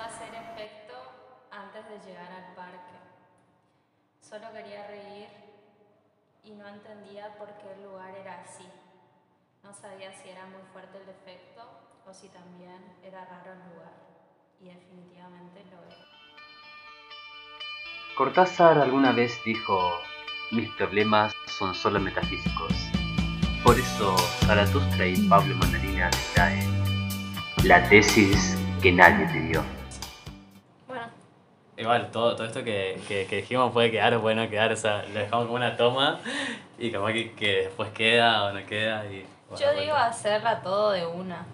a hacer efecto antes de llegar al parque. Solo quería reír y no entendía por qué el lugar era así. No sabía si era muy fuerte el efecto o si también era raro el lugar. Y definitivamente lo era. Cortázar alguna vez dijo, mis problemas son solo metafísicos. Por eso Zaratustra y Pablo Mandarina traen la tesis que nadie pidió. Bueno, Igual, todo, todo esto que, que, que dijimos puede quedar o puede no quedar, o sea, lo dejamos como una toma y como que, que después queda o no queda y... bueno, yo digo hacerla todo de una,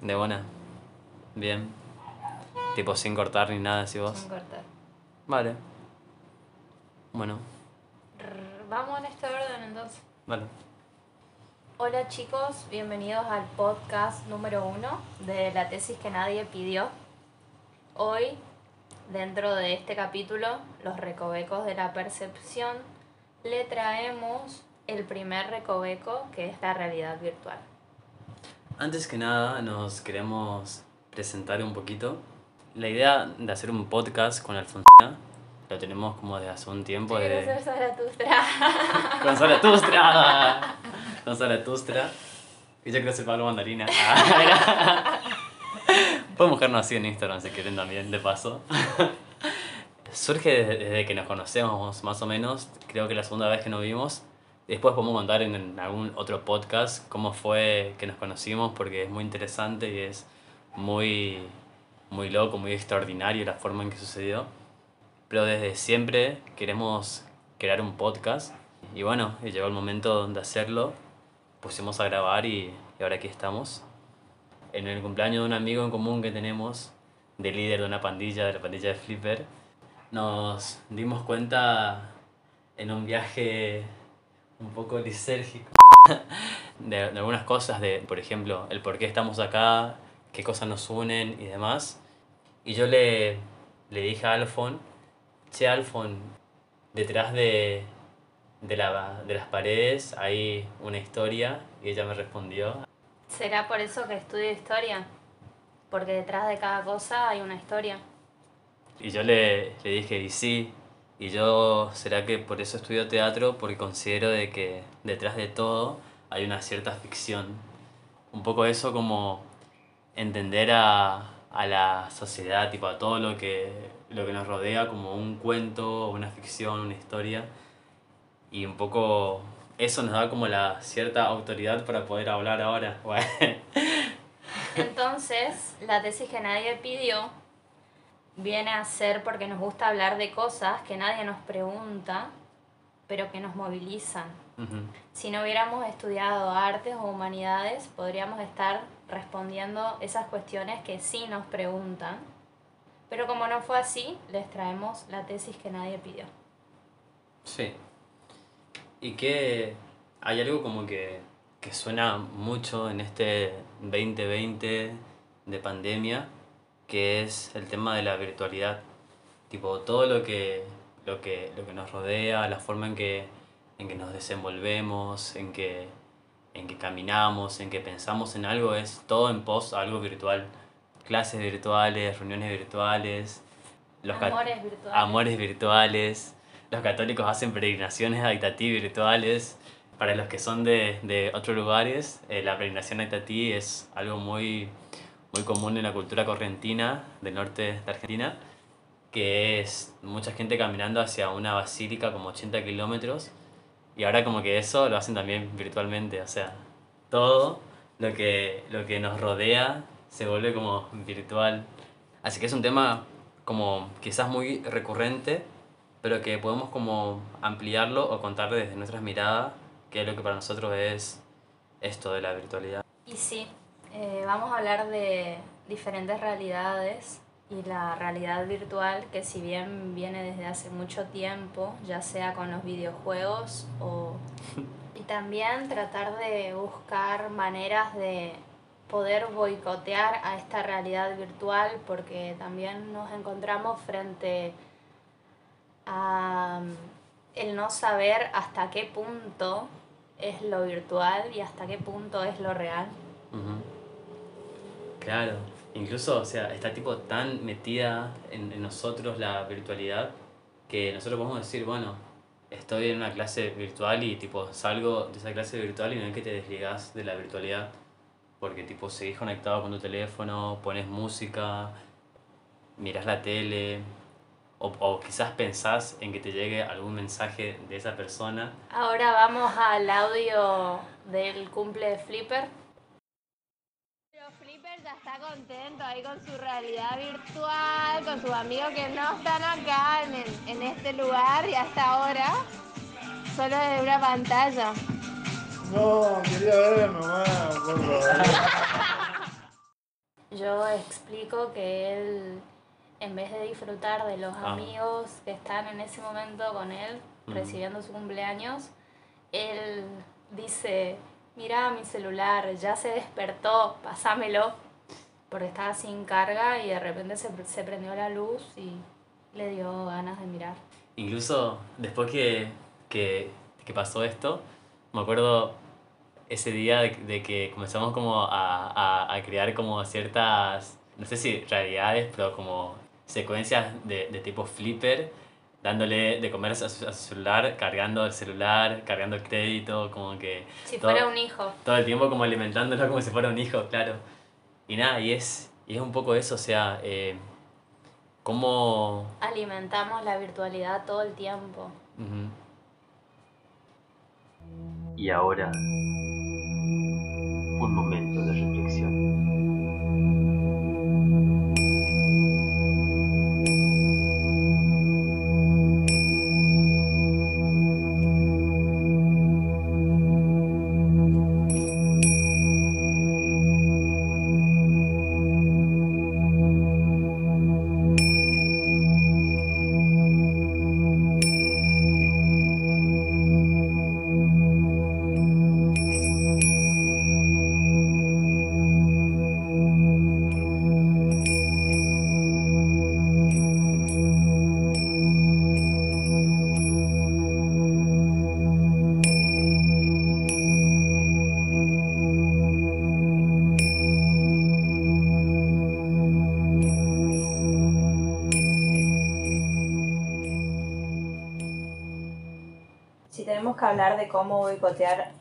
De buena. Bien. Tipo sin cortar ni nada, si vos. sin cortar. Vale. Bueno, Vamos en este orden entonces. vale. Hola chicos, bienvenidos al podcast número uno de la tesis que nadie pidió. Hoy, dentro de este capítulo, los recovecos de la percepción, le traemos el primer recoveco que es la realidad virtual. Antes que nada, nos queremos presentar un poquito. La idea de hacer un podcast con Alfonsina lo tenemos como desde hace un tiempo. Quiero de... ser Zaratustra. Con Zaratustra. Con Zaratustra. Y yo quiero ser Pablo Mandarina. Pueden buscarnos así en Instagram si quieren también, de paso. Surge desde, desde que nos conocemos más o menos. Creo que la segunda vez que nos vimos. Después podemos contar en, en algún otro podcast cómo fue que nos conocimos porque es muy interesante y es muy, muy loco, muy extraordinario la forma en que sucedió. Pero desde siempre queremos crear un podcast y bueno, llegó el momento de hacerlo. Pusimos a grabar y, y ahora aquí estamos. En el cumpleaños de un amigo en común que tenemos, de líder de una pandilla, de la pandilla de Flipper, nos dimos cuenta en un viaje un poco lisérgico de, de algunas cosas, de por ejemplo, el por qué estamos acá, qué cosas nos unen y demás. Y yo le, le dije a Alfon, che Alfon, detrás de, de, la, de las paredes hay una historia y ella me respondió, ¿Será por eso que estudio historia? Porque detrás de cada cosa hay una historia. Y yo le, le dije, y sí, y yo, ¿será que por eso estudio teatro? Porque considero de que detrás de todo hay una cierta ficción. Un poco eso como entender a, a la sociedad, tipo a todo lo que, lo que nos rodea como un cuento, una ficción, una historia. Y un poco eso nos da como la cierta autoridad para poder hablar ahora. Bueno. Entonces, la tesis que nadie pidió viene a ser porque nos gusta hablar de cosas que nadie nos pregunta, pero que nos movilizan. Si no hubiéramos estudiado artes o humanidades, podríamos estar respondiendo esas cuestiones que sí nos preguntan. Pero como no fue así, les traemos la tesis que nadie pidió. Sí. Y que hay algo como que, que suena mucho en este 2020 de pandemia, que es el tema de la virtualidad. Tipo, todo lo que, lo que, lo que nos rodea, la forma en que, en que nos desenvolvemos, en que, en que caminamos, en que pensamos en algo, es todo en pos a algo virtual. Clases virtuales, reuniones virtuales, los cat- Amores virtuales. amores virtuales. Los católicos hacen peregrinaciones a virtuales. Para los que son de, de otros lugares, eh, la peregrinación a es algo muy, muy común en la cultura correntina del norte de Argentina, que es mucha gente caminando hacia una basílica como 80 kilómetros. Y ahora como que eso lo hacen también virtualmente, o sea, todo lo que, lo que nos rodea se vuelve como virtual. Así que es un tema como quizás muy recurrente, pero que podemos como ampliarlo o contar desde nuestras miradas qué es lo que para nosotros es esto de la virtualidad. Y sí, eh, vamos a hablar de diferentes realidades y la realidad virtual que si bien viene desde hace mucho tiempo, ya sea con los videojuegos o... Y también tratar de buscar maneras de poder boicotear a esta realidad virtual porque también nos encontramos frente a mm, el no saber hasta qué punto es lo virtual y hasta qué punto es lo real. Claro. incluso, o sea, está tipo tan metida en, en nosotros la virtualidad que nosotros podemos decir, bueno, estoy en una clase virtual y tipo salgo de esa clase virtual y no es que te desligas de la virtualidad porque tipo seguís conectado con tu teléfono, pones música, miras la tele o, o quizás pensás en que te llegue algún mensaje de esa persona. Ahora vamos al audio del cumple de Flipper. Pero Flipper ya está contento ahí con su realidad virtual, con sus amigos que no están acá en, el- en este lugar y hasta ahora, solo desde una pantalla. No, quería ver nomás, por favor. Yo explico que él, en vez de disfrutar de los Ah. amigos que están en ese momento con él, recibiendo su cumpleaños, él dice, mira mi celular, ya se despertó, pasámelo, porque estaba sin carga y de repente se, se prendió la luz y le dio ganas de mirar. Incluso después que, que, que pasó esto, me acuerdo ese día de, de que comenzamos como a, a, a crear como ciertas, no sé si realidades, pero como secuencias de, de tipo flipper, dándole de comer a su, a su celular, cargando el celular, cargando el crédito, como que Si todo- fuera un hijo. todo el tiempo como alimentándolo como si fuera un hijo, claro. Y nada, y es, y es un poco eso, o sea, eh, cómo... Alimentamos la virtualidad todo el tiempo. Y ahora, un momento de reflexión. De cómo boicotear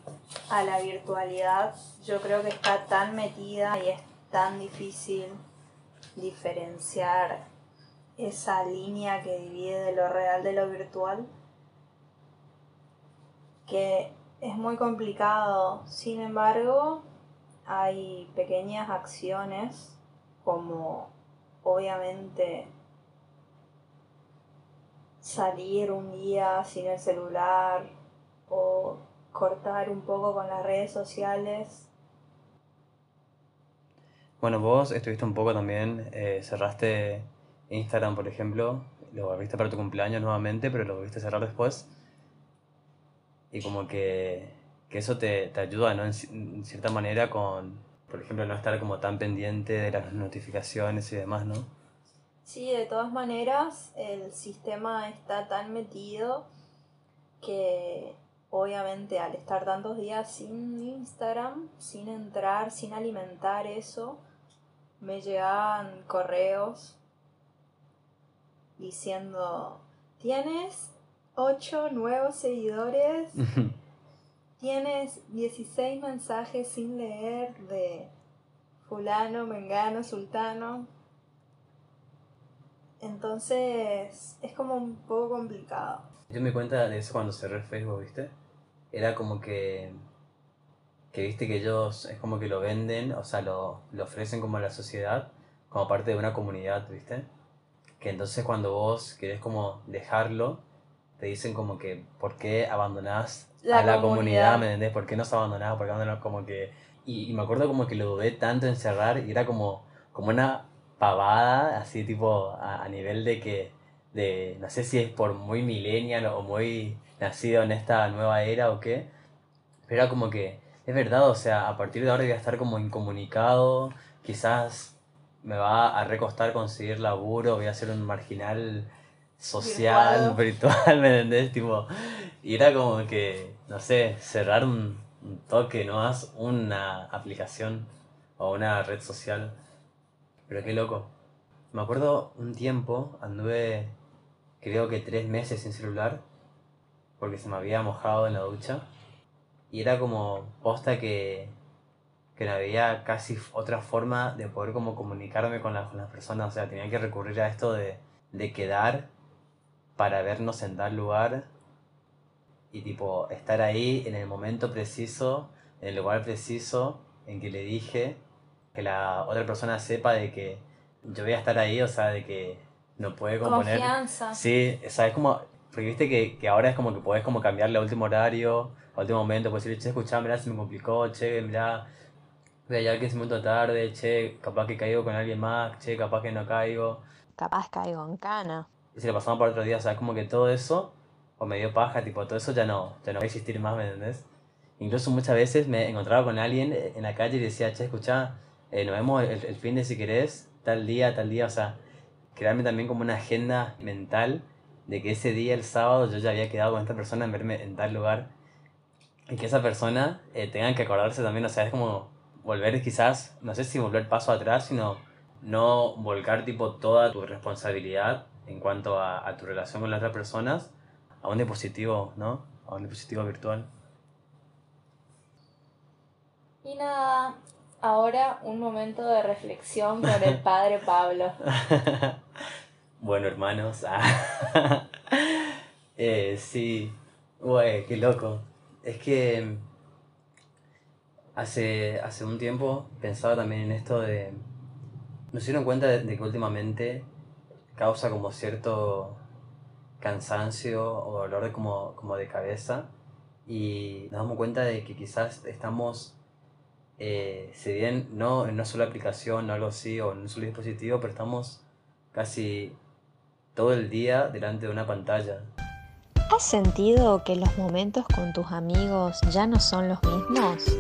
a la virtualidad, yo creo que está tan metida y es tan difícil diferenciar esa línea que divide de lo real de lo virtual que es muy complicado. Sin embargo, hay pequeñas acciones como obviamente salir un día sin el celular o cortar un poco con las redes sociales. Bueno, vos estuviste un poco también, eh, cerraste Instagram, por ejemplo, lo abriste para tu cumpleaños nuevamente, pero lo volviste a cerrar después. Y como que, que eso te, te ayuda, ¿no? En, en cierta manera con, por ejemplo, no estar como tan pendiente de las notificaciones y demás, ¿no? Sí, de todas maneras, el sistema está tan metido que obviamente al estar tantos días sin Instagram, sin entrar, sin alimentar eso, me llegaban correos diciendo, tienes 8 nuevos seguidores, tienes 16 mensajes sin leer de fulano, mengano, sultano. Entonces es como un poco complicado. Yo me cuenta de eso cuando cerré Facebook, ¿viste? Era como que, que viste que ellos es como que lo venden, o sea, lo, lo ofrecen como a la sociedad, como parte de una comunidad, ¿viste? Que entonces cuando vos querés como dejarlo, te dicen como que, ¿por qué abandonás La a la comunidad. comunidad? ¿Me entendés? ¿Por qué nos abandonás? ¿Por qué abandonás? Como que... Y, y me acuerdo como que lo dudé tanto en cerrar y era como, como una pavada, así tipo a, a nivel de que de, no sé si es por muy millennial o muy nacido en esta nueva era o qué, pero era como que, es verdad, o sea, a partir de ahora voy a estar como incomunicado, quizás me va a recostar conseguir laburo, voy a ser un marginal social, virtual, ¿me entendés? Tipo, y era como que, no sé, cerrar un, un toque, no haz una aplicación o una red social. Pero qué loco. Me acuerdo un tiempo, anduve creo que tres meses sin celular, porque se me había mojado en la ducha. Y era como posta que, que no había casi otra forma de poder como comunicarme con, la- con las personas. O sea, tenía que recurrir a esto de, de quedar para vernos en tal lugar y tipo estar ahí en el momento preciso, en el lugar preciso en que le dije que la otra persona sepa de que yo voy a estar ahí, o sea, de que no puede componer. Confianza. Sí, o sea, es como, porque viste que, que ahora es como que podés como cambiarle a último horario, a último momento, puedes decir, che, escuchá, mirá, se me complicó, che, mirá, voy a llegar 15 minutos tarde, che, capaz que caigo con alguien más, che, capaz que no caigo. Capaz caigo en cana. Y si lo pasamos para otro día, o sea, es como que todo eso, o me dio paja, tipo, todo eso ya no, ya no va a existir más, ¿me entendés? Incluso muchas veces me encontraba con alguien en la calle y decía, che, escuchá, eh, nos vemos el, el fin de si querés, tal día, tal día, o sea, crearme también como una agenda mental de que ese día, el sábado, yo ya había quedado con esta persona en verme en tal lugar y que esa persona eh, tenga que acordarse también, o sea, es como volver quizás, no sé si volver paso atrás, sino no volcar tipo toda tu responsabilidad en cuanto a, a tu relación con las otras personas a un dispositivo, ¿no? A un dispositivo virtual. Y nada, ahora un momento de reflexión con el padre Pablo. bueno, hermanos. ah, eh, sí. Güey, qué loco. Es que hace, hace un tiempo pensaba también en esto de... Nos dieron cuenta de, de que últimamente causa como cierto cansancio o dolor de como, como de cabeza y nos damos cuenta de que quizás estamos, eh, si bien no en una sola aplicación o algo así o en un solo dispositivo, pero estamos casi todo el día delante de una pantalla. ¿Has sentido que los momentos con tus amigos ya no son los mismos?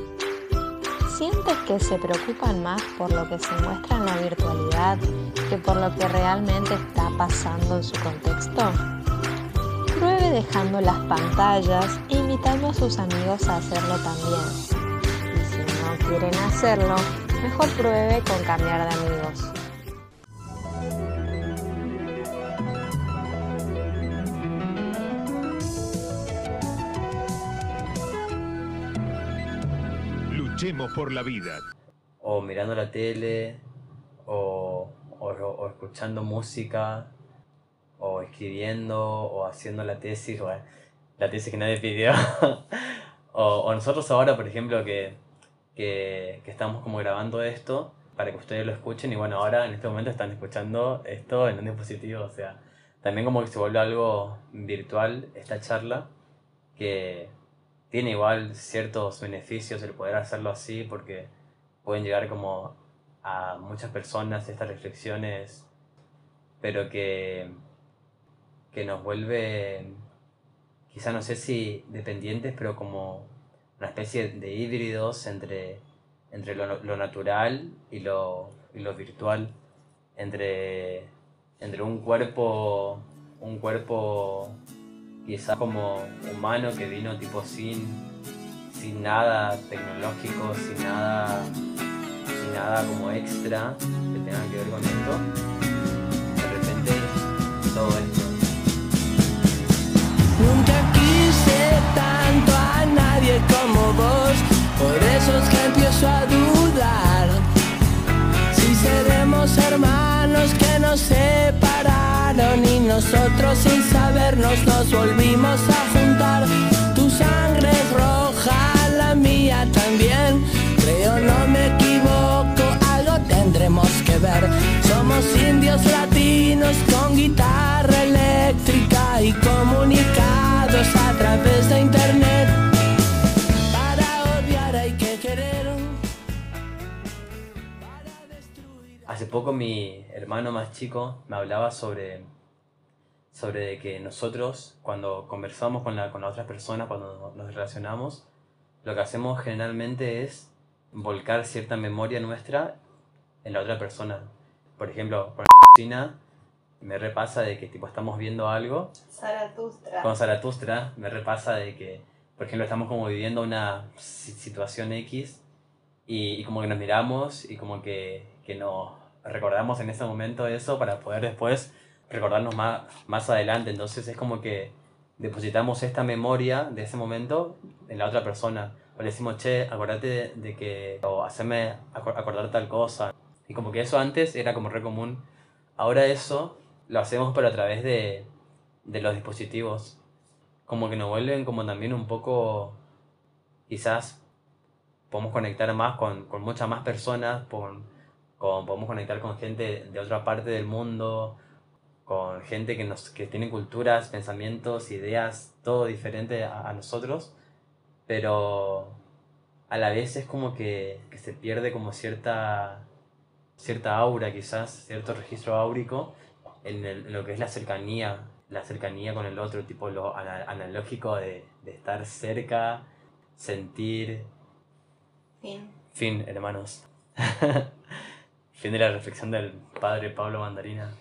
¿Sientes que se preocupan más por lo que se muestra en la virtualidad que por lo que realmente está pasando en su contexto? Pruebe dejando las pantallas e invitando a sus amigos a hacerlo también. Y si no quieren hacerlo, mejor pruebe con cambiar de amigos. Por la vida. o mirando la tele, o, o, o escuchando música, o escribiendo, o haciendo la tesis, bueno, la tesis que nadie pidió. o, o nosotros ahora, por ejemplo, que, que, que estamos como grabando esto para que ustedes lo escuchen y bueno, ahora en este momento están escuchando esto en un dispositivo, o sea, también como que se vuelve algo virtual esta charla, que tiene igual ciertos beneficios el poder hacerlo así porque pueden llegar como a muchas personas estas reflexiones, pero que, que nos vuelve, quizá no sé si dependientes, pero como una especie de híbridos entre, entre lo, lo natural y lo, y lo virtual, entre, entre un cuerpo, un cuerpo quizá como humano que vino tipo sin, sin nada tecnológico, sin nada, sin nada como extra que tenga que ver con esto. De repente todo esto. Nunca quise tanto a nadie como vos, por eso es que empiezo a dudar. Si seremos hermanos que nos separaron y nosotros sin sabernos nos volvimos a juntar. Tu sangre roja, la mía también. Creo no me equivoco, algo tendremos que ver. Somos indios latinos con guitarra eléctrica y comunicados a través de internet. Para odiar hay que querer. Hace poco mi hermano más chico me hablaba sobre, sobre de que nosotros cuando conversamos con, la, con las otras personas, cuando nos relacionamos, lo que hacemos generalmente es volcar cierta memoria nuestra en la otra persona. Por ejemplo, con la cocina me repasa de que tipo estamos viendo algo Zaratustra. con Zaratustra me repasa de que, por ejemplo, estamos como viviendo una si- situación X y, y como que nos miramos y como que, que nos recordamos en ese momento eso para poder después recordarnos más, más adelante. Entonces es como que depositamos esta memoria de ese momento en la otra persona. O le decimos, che, acordate de, que, o hacerme acor- acordar tal cosa. Y como que eso antes era como re común. Ahora eso lo hacemos pero a través de, de los dispositivos. Como que nos vuelven como también un poco, quizás podemos conectar más con, con muchas más personas, con- podemos conectar con gente de otra parte del mundo, con gente que, nos, que tiene culturas, pensamientos, ideas, todo diferente a, a nosotros, pero a la vez es como que, que se pierde como cierta, cierta aura quizás, cierto registro áurico en, el- en lo que es la cercanía, la cercanía con el otro, tipo lo ana- analógico de, de estar cerca, sentir, Fin. Fin, hermanos. fin de la reflexión del padre Pablo Mandarina.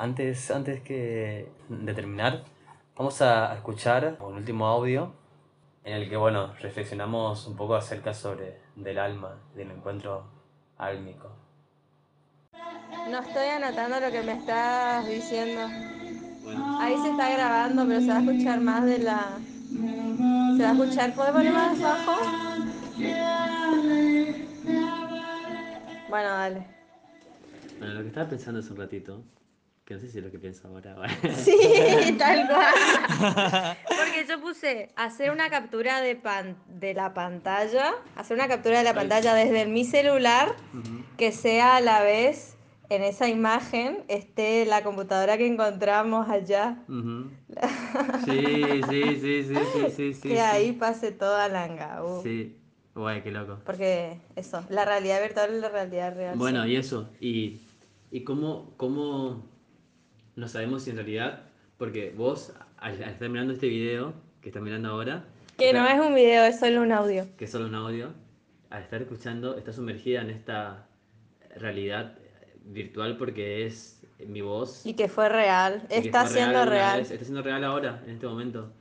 Antes, antes que de terminar, vamos a escuchar un último audio en el que, bueno, reflexionamos un poco acerca sobre del alma, del encuentro álmico. No estoy anotando lo que me estás diciendo. Ahí se está grabando, pero se va a escuchar más de la. Se va a escuchar. ¿Puedes poner más bajo? Bueno, dale. Bueno, lo que estaba pensando hace un ratito, que no sé si es lo que pienso ahora. Sí, tal cual. Porque yo puse hacer una captura de, pan, de la pantalla, hacer una captura de la pantalla desde mi celular, que sea a la vez en esa imagen esté la computadora que encontramos allá, Sí, sí, sí, sí, sí, sí, sí. que ahí pase toda la angau. Sí, guay, qué loco. Porque eso, la realidad virtual y la realidad real. Bueno, sí. y eso, y, y cómo, cómo no sabemos si en realidad, porque vos al, al estar mirando este video que estás mirando ahora, Que no es un video, es solo un audio. que es solo un audio, al estar escuchando, estás sumergida en esta realidad virtual porque es mi voz. Y que fue real, que está fue siendo real, vez, está siendo real ahora, en este momento.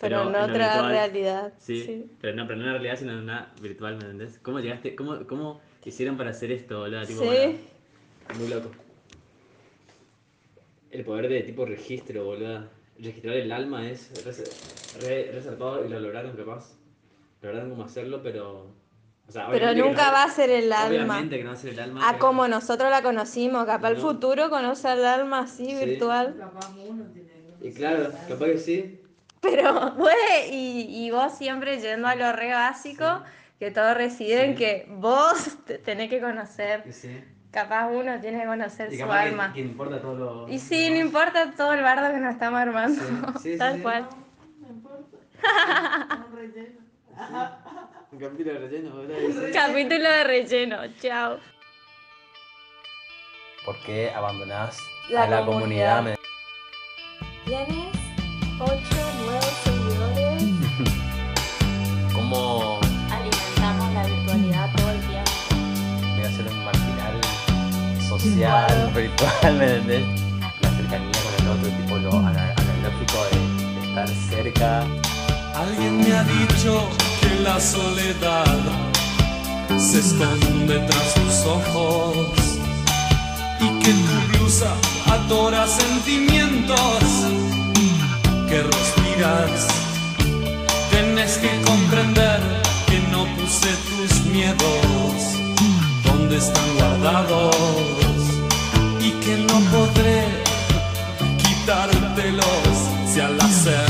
pero, en lo otra virtual- realidad. Sí, sí. pero no, pero no en la realidad, sino en una virtual, ¿me entendés? ¿Cómo llegaste? ¿Cómo, cómo hicieron para hacer esto, boludo? Sí. para- Muy loco. El poder de tipo registro, boludo. Registrar el alma es re, re, re zarpado y lo lograron capaz. Lograron cómo hacerlo, pero... O sea, Pero nunca no- va a ser el alma. Obviamente que no va a ser el alma. A pero- como nosotros la conocimos, capaz el futuro conoce al alma así, Sí. virtual. Y claro, capaz que sí. Pero, güey, y, y vos siempre yendo a lo re básico, que todo reside en que vos te tenés que conocer. Sí. Capaz uno tiene que conocer Y su que- alma. que importa todo lo... Y sí, no importa todo el bardo que nos estamos armando. Sí, sí, sí, Tal sí. cual. Un capítulo de relleno, y sí. Capítulo de relleno. Chao. ¿Por qué abandonás La a la comunidad. comunidad? Tienes 8 social, virtual, ¿me entendés? La cercanía con el otro, tipo lo ana- analógico de, de estar cerca. Alguien me ha dicho que la soledad se esconde tras tus ojos y que tu blusa atora sentimientos que respiras. Tienes que comprender que no puse tus miedos donde están guardados que no podré quitártelos si al hacerlo